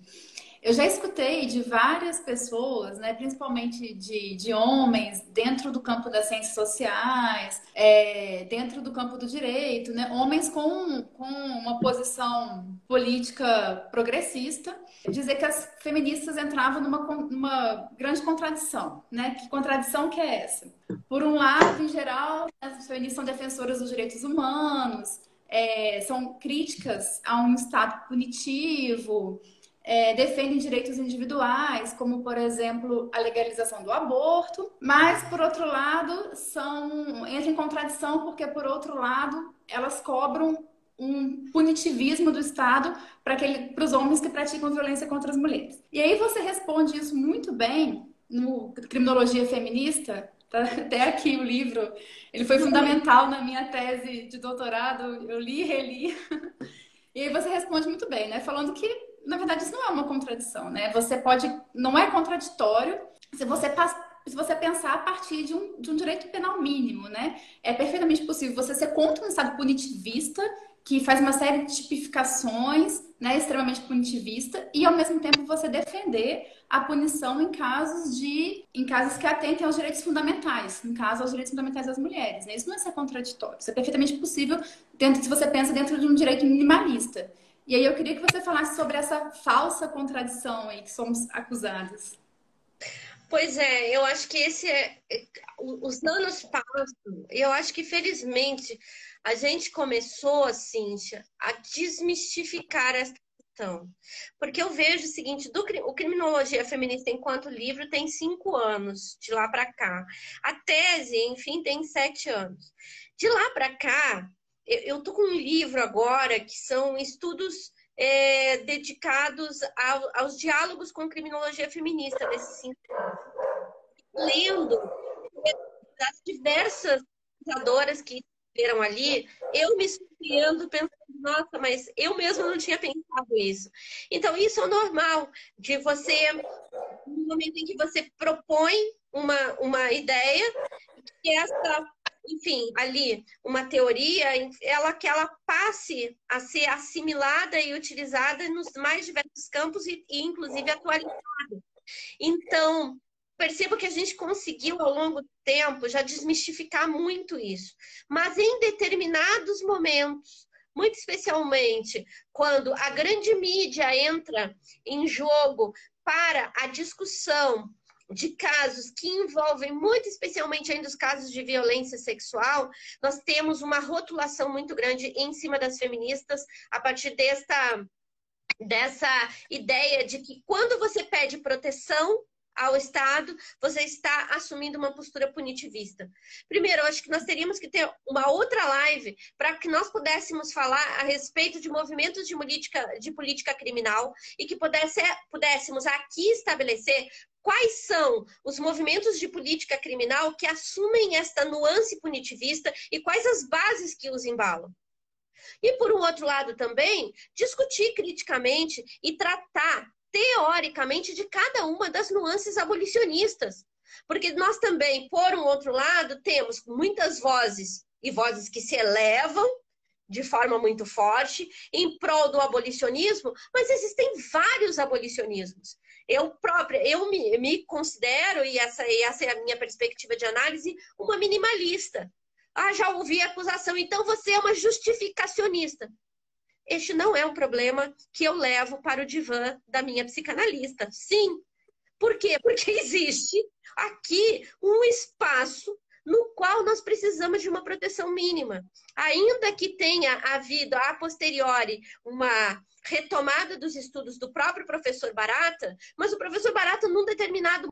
Speaker 2: Eu já escutei de várias pessoas, né, principalmente de, de homens, dentro do campo das ciências sociais, é, dentro do campo do direito, né, homens com, com uma posição política progressista, dizer que as feministas entravam numa, numa grande contradição. Né? Que contradição que é essa? Por um lado, em geral, as feministas são defensoras dos direitos humanos, é, são críticas a um Estado punitivo, é, defendem direitos individuais, como, por exemplo, a legalização do aborto, mas, por outro lado, são entram em contradição porque, por outro lado, elas cobram um punitivismo do Estado para os homens que praticam violência contra as mulheres. E aí você responde isso muito bem no Criminologia Feminista, Tá até aqui o livro. Ele foi fundamental na minha tese de doutorado. Eu li e reli. (laughs) E aí você responde muito bem, né? Falando que, na verdade, isso não é uma contradição, né? Você pode. Não é contraditório se você se você pensar a partir de um, de um direito penal mínimo, né? É perfeitamente possível você ser contra um Estado punitivista que faz uma série de tipificações, né, extremamente punitivista, e ao mesmo tempo você defender a punição em casos de em casos que atentem aos direitos fundamentais, em caso aos direitos fundamentais das mulheres. Né? Isso não é ser contraditório, isso é perfeitamente possível dentro, se você pensa dentro de um direito minimalista. E aí eu queria que você falasse sobre essa falsa contradição aí que somos acusadas.
Speaker 3: Pois é, eu acho que esse é. Os anos passam, eu acho que felizmente a gente começou, Cíntia, a desmistificar essa questão. Porque eu vejo o seguinte: do, o Criminologia Feminista enquanto livro tem cinco anos, de lá para cá. A tese, enfim, tem sete anos. De lá para cá, eu estou com um livro agora que são estudos é, dedicados ao, aos diálogos com criminologia feminista cinco anos. Lendo das diversas pensadoras que viram ali, eu me surpreendo pensando, nossa, mas eu mesma não tinha pensado isso. Então, isso é normal de você, no momento em que você propõe uma, uma ideia, que essa, enfim, ali, uma teoria, ela que ela passe a ser assimilada e utilizada nos mais diversos campos e, e inclusive atualizada. Então, percebo que a gente conseguiu ao longo do tempo já desmistificar muito isso. Mas em determinados momentos, muito especialmente quando a grande mídia entra em jogo para a discussão de casos que envolvem muito especialmente ainda os casos de violência sexual, nós temos uma rotulação muito grande em cima das feministas a partir desta dessa ideia de que quando você pede proteção ao Estado, você está assumindo uma postura punitivista. Primeiro, acho que nós teríamos que ter uma outra live para que nós pudéssemos falar a respeito de movimentos de política, de política criminal e que pudesse, pudéssemos aqui estabelecer quais são os movimentos de política criminal que assumem esta nuance punitivista e quais as bases que os embalam. E, por um outro lado, também, discutir criticamente e tratar teoricamente, de cada uma das nuances abolicionistas. Porque nós também, por um outro lado, temos muitas vozes e vozes que se elevam de forma muito forte em prol do abolicionismo, mas existem vários abolicionismos. Eu própria, eu me, me considero, e essa, e essa é a minha perspectiva de análise, uma minimalista. Ah, já ouvi a acusação, então você é uma justificacionista este não é um problema que eu levo para o divã da minha psicanalista. Sim. Por quê? Porque (laughs) existe aqui um espaço no qual nós precisamos de uma proteção mínima. Ainda que tenha havido a posteriori uma retomada dos estudos do próprio professor Barata, mas o professor Barata, num determinado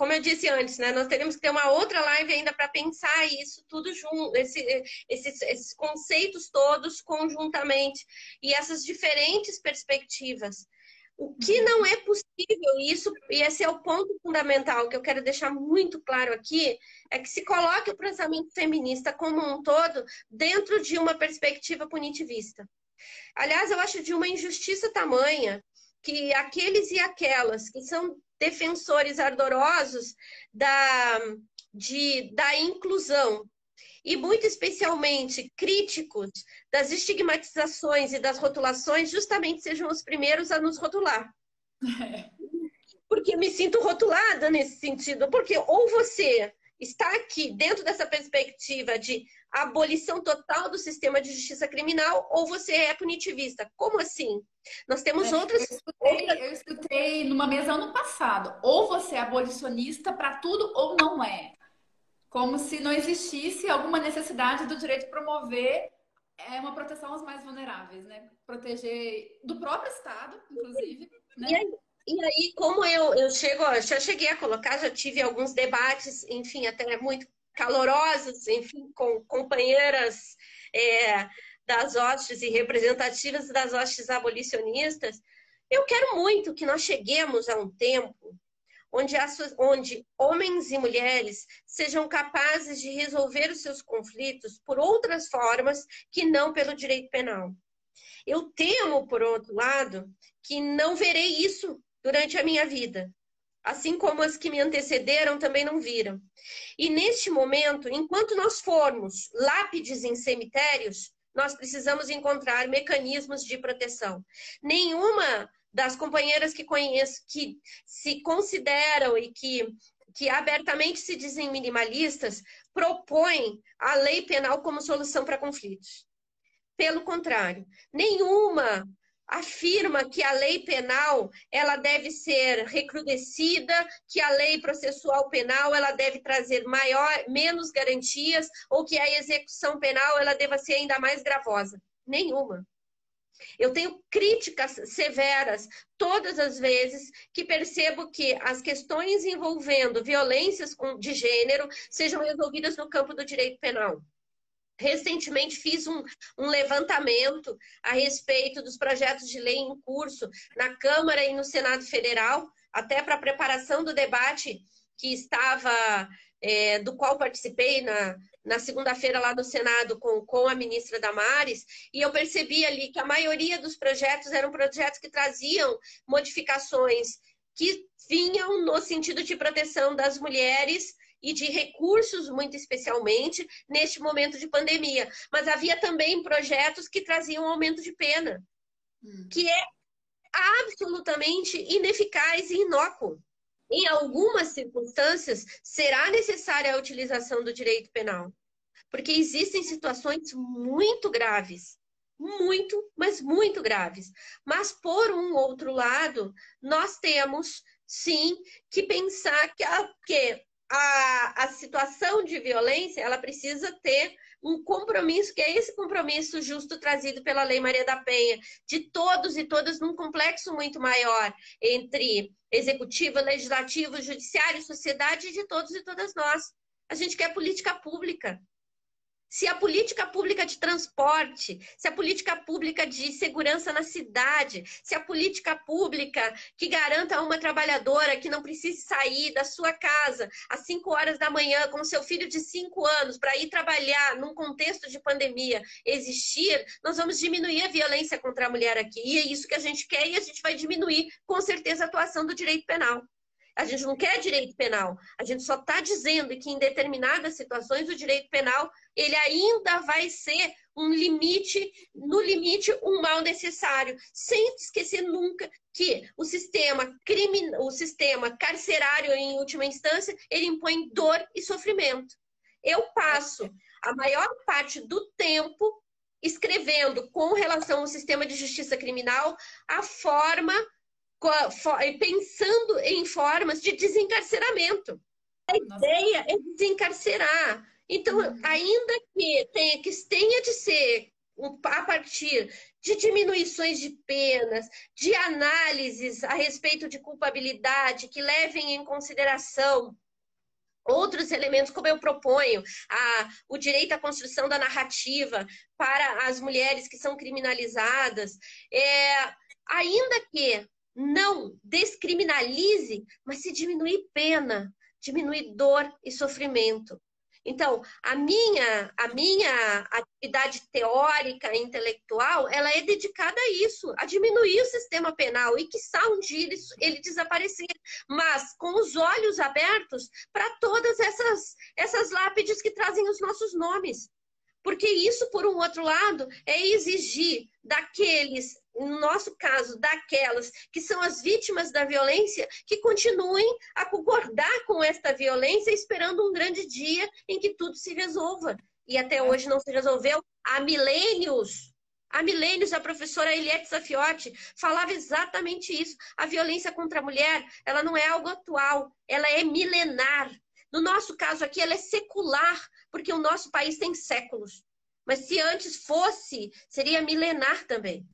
Speaker 3: como eu disse antes, né, nós teríamos que ter uma outra live ainda para pensar isso tudo junto, esse, esses, esses conceitos todos conjuntamente e essas diferentes perspectivas. O que não é possível, isso, e esse é o ponto fundamental que eu quero deixar muito claro aqui, é que se coloque o pensamento feminista como um todo dentro de uma perspectiva punitivista. Aliás, eu acho de uma injustiça tamanha que aqueles e aquelas que são defensores ardorosos da, de, da inclusão e muito especialmente críticos das estigmatizações e das rotulações, justamente sejam os primeiros a nos rotular. É. Porque me sinto rotulada nesse sentido. Porque ou você está aqui dentro dessa perspectiva de abolição total do sistema de justiça criminal ou você é punitivista. Como assim? Nós temos é, outras.
Speaker 2: Eu escutei, eu escutei numa mesa ano passado. Ou você é abolicionista para tudo ou não é. Como se não existisse alguma necessidade do direito de promover é uma proteção aos mais vulneráveis, né? Proteger do próprio Estado, inclusive. Né?
Speaker 3: E aí, e aí, como eu, eu chego, já cheguei a colocar, já tive alguns debates, enfim, até muito calorosos, enfim, com companheiras é, das hostes e representativas das hostes abolicionistas, eu quero muito que nós cheguemos a um tempo onde, onde homens e mulheres sejam capazes de resolver os seus conflitos por outras formas que não pelo direito penal. Eu temo, por outro lado, que não verei isso durante a minha vida. Assim como as que me antecederam também não viram. E neste momento, enquanto nós formos lápides em cemitérios, nós precisamos encontrar mecanismos de proteção. Nenhuma das companheiras que conheço que se consideram e que, que abertamente se dizem minimalistas propõe a lei penal como solução para conflitos. Pelo contrário, nenhuma afirma que a lei penal ela deve ser recrudescida, que a lei processual penal ela deve trazer maior, menos garantias ou que a execução penal ela deva ser ainda mais gravosa. Nenhuma. Eu tenho críticas severas todas as vezes que percebo que as questões envolvendo violências de gênero sejam resolvidas no campo do direito penal. Recentemente fiz um, um, levantamento a respeito dos projetos de lei em curso na Câmara e no Senado Federal, até para a preparação do debate que estava, é, do qual participei na, na segunda-feira lá no Senado com, com a ministra Damares, e eu percebi ali que a maioria dos projetos eram projetos que traziam modificações que vinham no sentido de proteção das mulheres e de recursos, muito especialmente, neste momento de pandemia. Mas havia também projetos que traziam aumento de pena, hum. que é absolutamente ineficaz e inócuo. Em algumas circunstâncias, será necessária a utilização do direito penal, porque existem situações muito graves, muito, mas muito graves. Mas, por um outro lado, nós temos, sim, que pensar que, que a, a situação de violência ela precisa ter um compromisso, que é esse compromisso justo trazido pela Lei Maria da Penha, de todos e todas num complexo muito maior entre executivo, legislativo, judiciário, sociedade e de todos e todas nós. A gente quer política pública se a política pública de transporte, se a política pública de segurança na cidade, se a política pública que garanta a uma trabalhadora que não precise sair da sua casa às 5 horas da manhã com seu filho de 5 anos para ir trabalhar num contexto de pandemia existir, nós vamos diminuir a violência contra a mulher aqui. E é isso que a gente quer e a gente vai diminuir com certeza a atuação do direito penal. A gente não quer direito penal. A gente só está dizendo que em determinadas situações o direito penal ele ainda vai ser um limite, no limite, um mal necessário, sem esquecer nunca que o sistema crimin... o sistema carcerário, em última instância, ele impõe dor e sofrimento. Eu passo a maior parte do tempo escrevendo com relação ao sistema de justiça criminal a forma pensando em formas de desencarceramento. A Nossa. ideia é desencarcerar. Então, uhum. ainda que tenha, que tenha de ser a partir de diminuições de penas, de análises a respeito de culpabilidade que levem em consideração outros elementos, como eu proponho, a, o direito à construção da narrativa para as mulheres que são criminalizadas, é, ainda que não descriminalize, mas se diminuir pena, diminuir dor e sofrimento. Então, a minha, a minha atividade teórica e intelectual, ela é dedicada a isso, a diminuir o sistema penal e que um dia ele, ele desaparecer, mas com os olhos abertos para todas essas, essas lápides que trazem os nossos nomes. Porque isso, por um outro lado, é exigir daqueles, no nosso caso, daquelas que são as vítimas da violência, que continuem a concordar com esta violência, esperando um grande dia em que tudo se resolva. E até hoje não se resolveu há milênios. Há milênios, a professora Eliette Safiotti falava exatamente isso. A violência contra a mulher, ela não é algo atual, ela é milenar. No nosso caso aqui, ela é secular, porque o nosso país tem séculos. Mas se antes fosse, seria milenar também.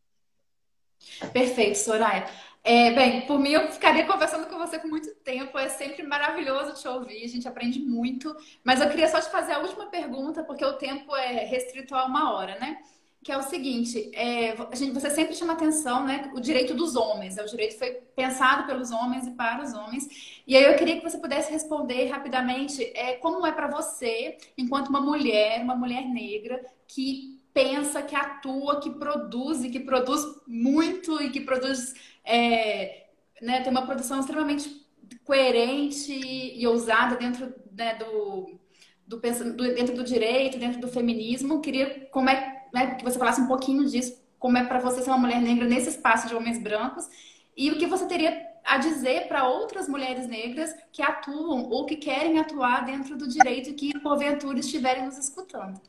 Speaker 2: Perfeito, Soraya. É, bem, por mim eu ficaria conversando com você por muito tempo. É sempre maravilhoso te ouvir, a gente aprende muito. Mas eu queria só te fazer a última pergunta, porque o tempo é restrito a uma hora, né? que é o seguinte, é, a gente, você sempre chama atenção, né, o direito dos homens, é, o direito foi pensado pelos homens e para os homens, e aí eu queria que você pudesse responder rapidamente é, como é para você, enquanto uma mulher, uma mulher negra, que pensa, que atua, que produz, e que produz muito, e que produz, é, né, tem uma produção extremamente coerente e ousada dentro né, do, do, dentro do direito, dentro do feminismo, queria como é né, que você falasse um pouquinho disso, como é para você ser uma mulher negra nesse espaço de homens brancos e o que você teria a dizer para outras mulheres negras que atuam ou que querem atuar dentro do direito que porventura estiverem nos escutando.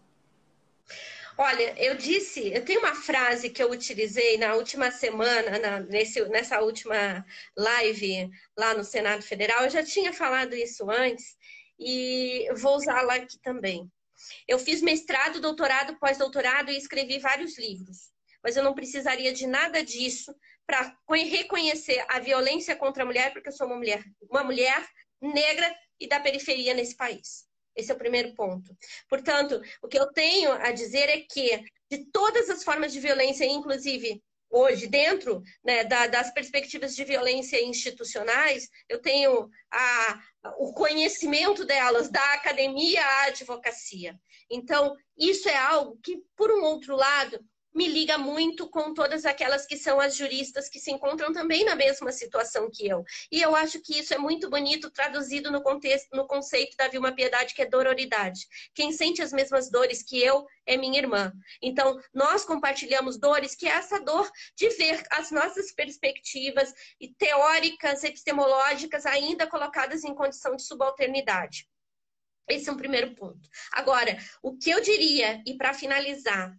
Speaker 3: Olha, eu disse, eu tenho uma frase que eu utilizei na última semana, na, nesse, nessa última live lá no Senado Federal, eu já tinha falado isso antes e vou usá-la aqui também. Eu fiz mestrado, doutorado, pós-doutorado e escrevi vários livros. Mas eu não precisaria de nada disso para reconhecer a violência contra a mulher, porque eu sou uma mulher, uma mulher negra e da periferia nesse país. Esse é o primeiro ponto. Portanto, o que eu tenho a dizer é que, de todas as formas de violência, inclusive hoje, dentro né, da, das perspectivas de violência institucionais, eu tenho a, o conhecimento delas, da academia à advocacia. Então, isso é algo que, por um outro lado, me liga muito com todas aquelas que são as juristas que se encontram também na mesma situação que eu. E eu acho que isso é muito bonito traduzido no contexto, no conceito da Vilma Piedade, que é dororidade. Quem sente as mesmas dores que eu é minha irmã. Então, nós compartilhamos dores, que é essa dor de ver as nossas perspectivas teóricas, epistemológicas ainda colocadas em condição de subalternidade. Esse é um primeiro ponto. Agora, o que eu diria, e para finalizar,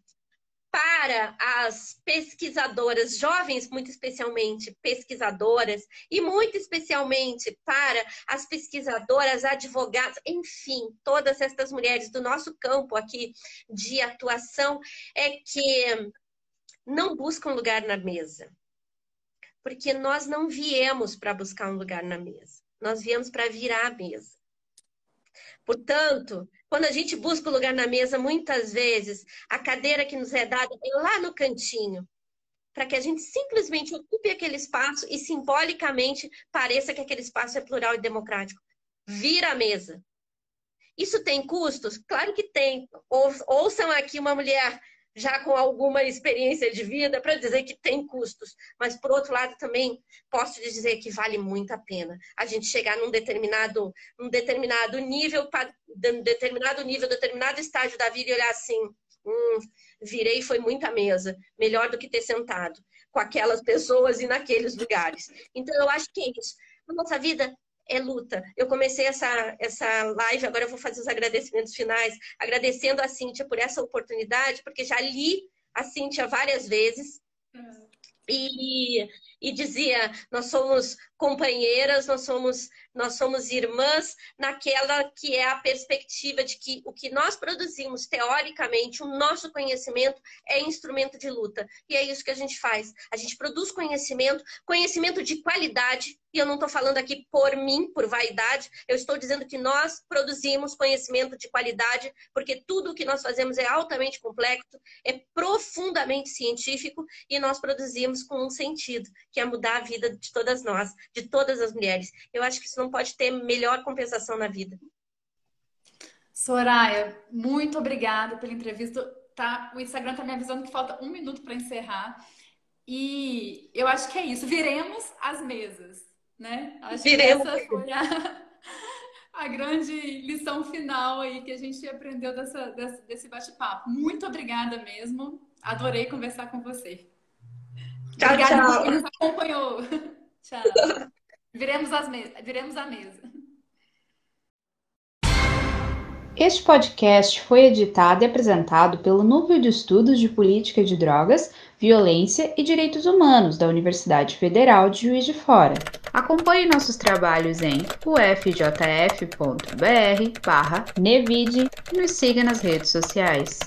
Speaker 3: para as pesquisadoras, jovens muito especialmente pesquisadoras, e muito especialmente para as pesquisadoras, advogadas, enfim, todas estas mulheres do nosso campo aqui de atuação, é que não buscam lugar na mesa. Porque nós não viemos para buscar um lugar na mesa, nós viemos para virar a mesa. Portanto, quando a gente busca o lugar na mesa, muitas vezes a cadeira que nos é dada é lá no cantinho, para que a gente simplesmente ocupe aquele espaço e simbolicamente pareça que aquele espaço é plural e democrático. Vira a mesa. Isso tem custos? Claro que tem. Ouçam aqui uma mulher já com alguma experiência de vida para dizer que tem custos, mas por outro lado também posso dizer que vale muito a pena a gente chegar num determinado, num determinado nível, determinado nível, determinado estágio da vida e olhar assim, hum, virei foi muita mesa, melhor do que ter sentado com aquelas pessoas e naqueles lugares. Então eu acho que é isso. Na nossa vida é luta. Eu comecei essa, essa live, agora eu vou fazer os agradecimentos finais, agradecendo a Cíntia por essa oportunidade, porque já li a Cíntia várias vezes. Uhum. E, e dizia: nós somos companheiras, nós somos, nós somos irmãs, naquela que é a perspectiva de que o que nós produzimos teoricamente, o nosso conhecimento é instrumento de luta. E é isso que a gente faz. A gente produz conhecimento, conhecimento de qualidade, e eu não estou falando aqui por mim, por vaidade, eu estou dizendo que nós produzimos conhecimento de qualidade, porque tudo o que nós fazemos é altamente complexo, é profundamente científico, e nós produzimos com um sentido, que é mudar a vida de todas nós, de todas as mulheres. Eu acho que isso não pode ter melhor compensação na vida.
Speaker 2: Soraya, muito obrigada pela entrevista. Tá, o Instagram está me avisando que falta um minuto para encerrar. E eu acho que é isso. Viremos as mesas, né? Acho
Speaker 3: Viremos.
Speaker 2: que essa foi a, (laughs) a grande lição final aí que a gente aprendeu dessa, desse, desse bate-papo. Muito obrigada mesmo. Adorei conversar com você.
Speaker 3: Tchau,
Speaker 2: obrigada
Speaker 3: tchau.
Speaker 2: por quem nos acompanhou. (laughs) tchau. Viremos, as me viremos a mesa.
Speaker 1: Este podcast foi editado e apresentado pelo Núcleo de Estudos de Política de Drogas, Violência e Direitos Humanos da Universidade Federal de Juiz de Fora. Acompanhe nossos trabalhos em ufjf.br/nevide e nos siga nas redes sociais.